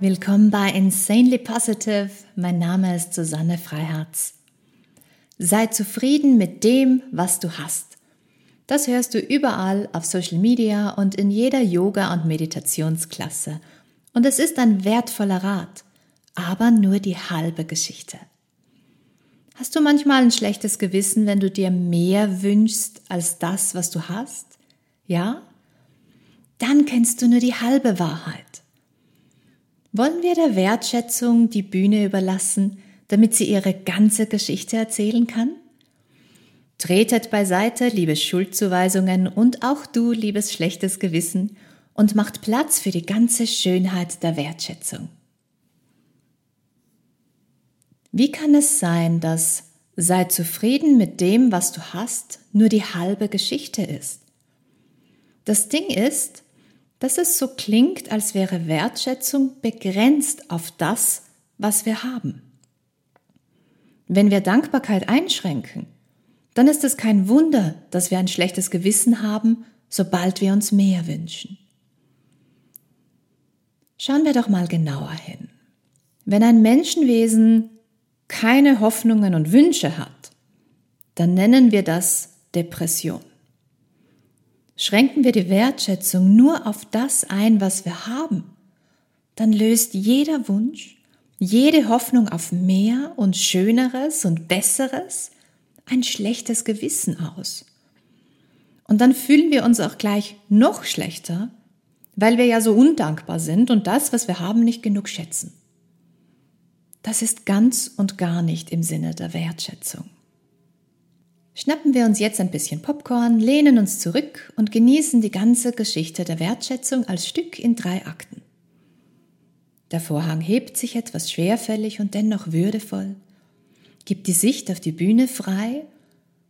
Willkommen bei Insanely Positive. Mein Name ist Susanne Freiherz. Sei zufrieden mit dem, was du hast. Das hörst du überall auf Social Media und in jeder Yoga- und Meditationsklasse. Und es ist ein wertvoller Rat, aber nur die halbe Geschichte. Hast du manchmal ein schlechtes Gewissen, wenn du dir mehr wünschst als das, was du hast? Ja? Dann kennst du nur die halbe Wahrheit. Wollen wir der Wertschätzung die Bühne überlassen, damit sie ihre ganze Geschichte erzählen kann? Tretet beiseite, liebe Schuldzuweisungen und auch du, liebes schlechtes Gewissen, und macht Platz für die ganze Schönheit der Wertschätzung. Wie kann es sein, dass sei zufrieden mit dem, was du hast, nur die halbe Geschichte ist? Das Ding ist, dass es so klingt, als wäre Wertschätzung begrenzt auf das, was wir haben. Wenn wir Dankbarkeit einschränken, dann ist es kein Wunder, dass wir ein schlechtes Gewissen haben, sobald wir uns mehr wünschen. Schauen wir doch mal genauer hin. Wenn ein Menschenwesen keine Hoffnungen und Wünsche hat, dann nennen wir das Depression. Schränken wir die Wertschätzung nur auf das ein, was wir haben, dann löst jeder Wunsch, jede Hoffnung auf mehr und Schöneres und Besseres ein schlechtes Gewissen aus. Und dann fühlen wir uns auch gleich noch schlechter, weil wir ja so undankbar sind und das, was wir haben, nicht genug schätzen. Das ist ganz und gar nicht im Sinne der Wertschätzung. Schnappen wir uns jetzt ein bisschen Popcorn, lehnen uns zurück und genießen die ganze Geschichte der Wertschätzung als Stück in drei Akten. Der Vorhang hebt sich etwas schwerfällig und dennoch würdevoll, gibt die Sicht auf die Bühne frei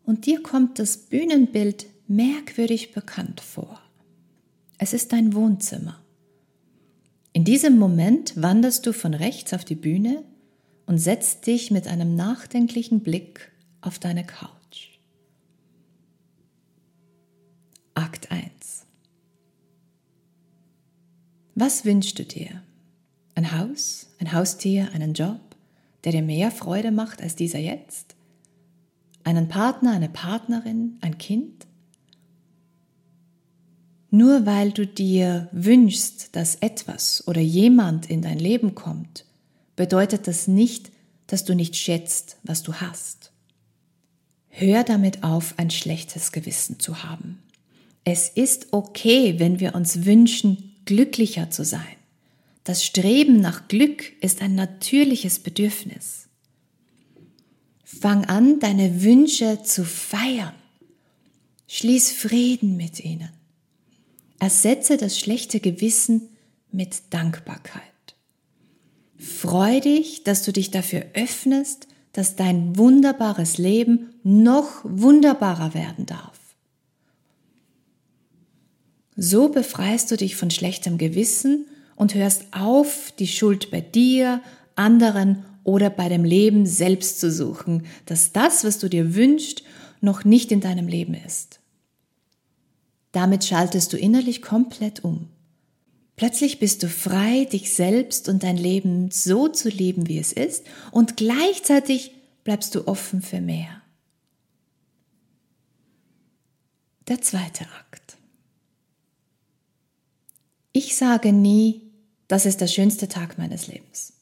und dir kommt das Bühnenbild merkwürdig bekannt vor. Es ist dein Wohnzimmer. In diesem Moment wanderst du von rechts auf die Bühne und setzt dich mit einem nachdenklichen Blick auf deine Couch. Was wünschst du dir? Ein Haus, ein Haustier, einen Job, der dir mehr Freude macht als dieser jetzt? Einen Partner, eine Partnerin, ein Kind? Nur weil du dir wünschst, dass etwas oder jemand in dein Leben kommt, bedeutet das nicht, dass du nicht schätzt, was du hast. Hör damit auf, ein schlechtes Gewissen zu haben. Es ist okay, wenn wir uns wünschen, glücklicher zu sein. Das Streben nach Glück ist ein natürliches Bedürfnis. Fang an, deine Wünsche zu feiern. Schließ Frieden mit ihnen. Ersetze das schlechte Gewissen mit Dankbarkeit. Freu dich, dass du dich dafür öffnest, dass dein wunderbares Leben noch wunderbarer werden darf. So befreist du dich von schlechtem Gewissen und hörst auf, die Schuld bei dir, anderen oder bei dem Leben selbst zu suchen, dass das, was du dir wünschst, noch nicht in deinem Leben ist. Damit schaltest du innerlich komplett um. Plötzlich bist du frei, dich selbst und dein Leben so zu leben, wie es ist, und gleichzeitig bleibst du offen für mehr. Der zweite Akt. Ich sage nie, das ist der schönste Tag meines Lebens.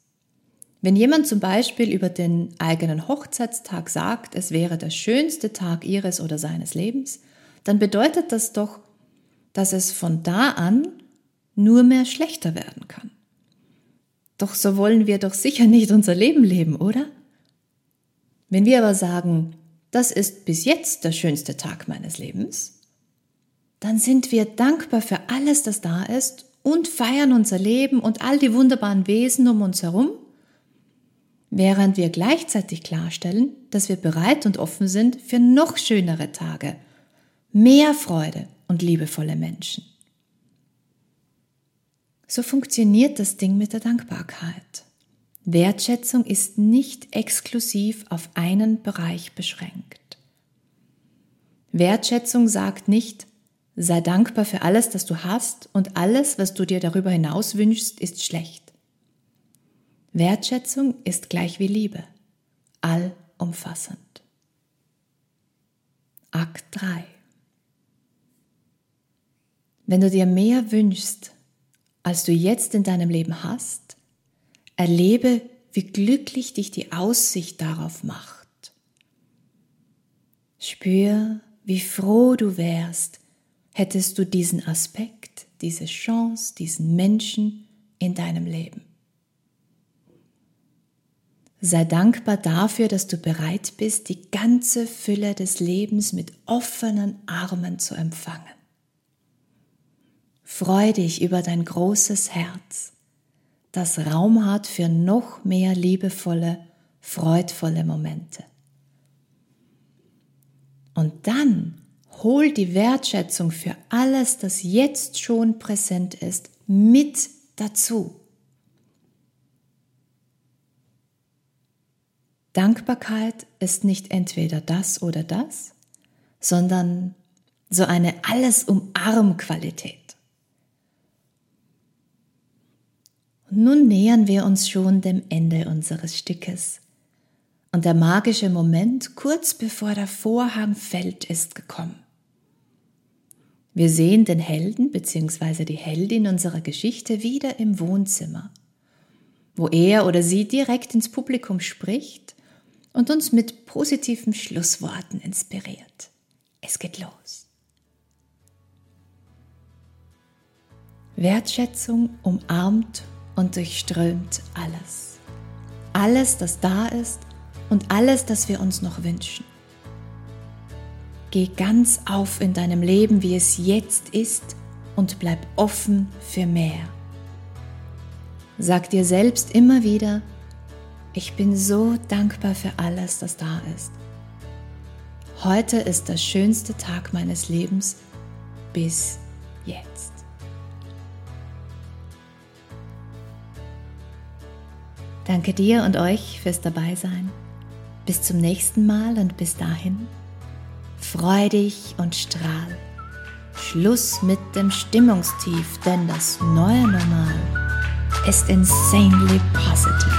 Wenn jemand zum Beispiel über den eigenen Hochzeitstag sagt, es wäre der schönste Tag ihres oder seines Lebens, dann bedeutet das doch, dass es von da an nur mehr schlechter werden kann. Doch so wollen wir doch sicher nicht unser Leben leben, oder? Wenn wir aber sagen, das ist bis jetzt der schönste Tag meines Lebens, dann sind wir dankbar für alles, das da ist und feiern unser Leben und all die wunderbaren Wesen um uns herum, während wir gleichzeitig klarstellen, dass wir bereit und offen sind für noch schönere Tage, mehr Freude und liebevolle Menschen. So funktioniert das Ding mit der Dankbarkeit. Wertschätzung ist nicht exklusiv auf einen Bereich beschränkt. Wertschätzung sagt nicht, Sei dankbar für alles, das du hast und alles, was du dir darüber hinaus wünschst, ist schlecht. Wertschätzung ist gleich wie Liebe, allumfassend. Akt 3. Wenn du dir mehr wünschst, als du jetzt in deinem Leben hast, erlebe, wie glücklich dich die Aussicht darauf macht. Spür, wie froh du wärst, hättest du diesen Aspekt, diese Chance, diesen Menschen in deinem Leben. Sei dankbar dafür, dass du bereit bist, die ganze Fülle des Lebens mit offenen Armen zu empfangen. Freu dich über dein großes Herz, das Raum hat für noch mehr liebevolle, freudvolle Momente. Und dann hol die Wertschätzung für alles, das jetzt schon präsent ist, mit dazu. Dankbarkeit ist nicht entweder das oder das, sondern so eine alles umarm Qualität. Nun nähern wir uns schon dem Ende unseres Stückes. Und der magische Moment, kurz bevor der Vorhang fällt, ist gekommen. Wir sehen den Helden bzw. die Heldin unserer Geschichte wieder im Wohnzimmer, wo er oder sie direkt ins Publikum spricht und uns mit positiven Schlussworten inspiriert. Es geht los. Wertschätzung umarmt und durchströmt alles. Alles, das da ist und alles, das wir uns noch wünschen. Geh ganz auf in deinem Leben, wie es jetzt ist und bleib offen für mehr. Sag dir selbst immer wieder, ich bin so dankbar für alles, das da ist. Heute ist der schönste Tag meines Lebens bis jetzt. Danke dir und euch fürs Dabeisein. Bis zum nächsten Mal und bis dahin, freu dich und strahl. Schluss mit dem Stimmungstief, denn das neue Normal ist insanely positive.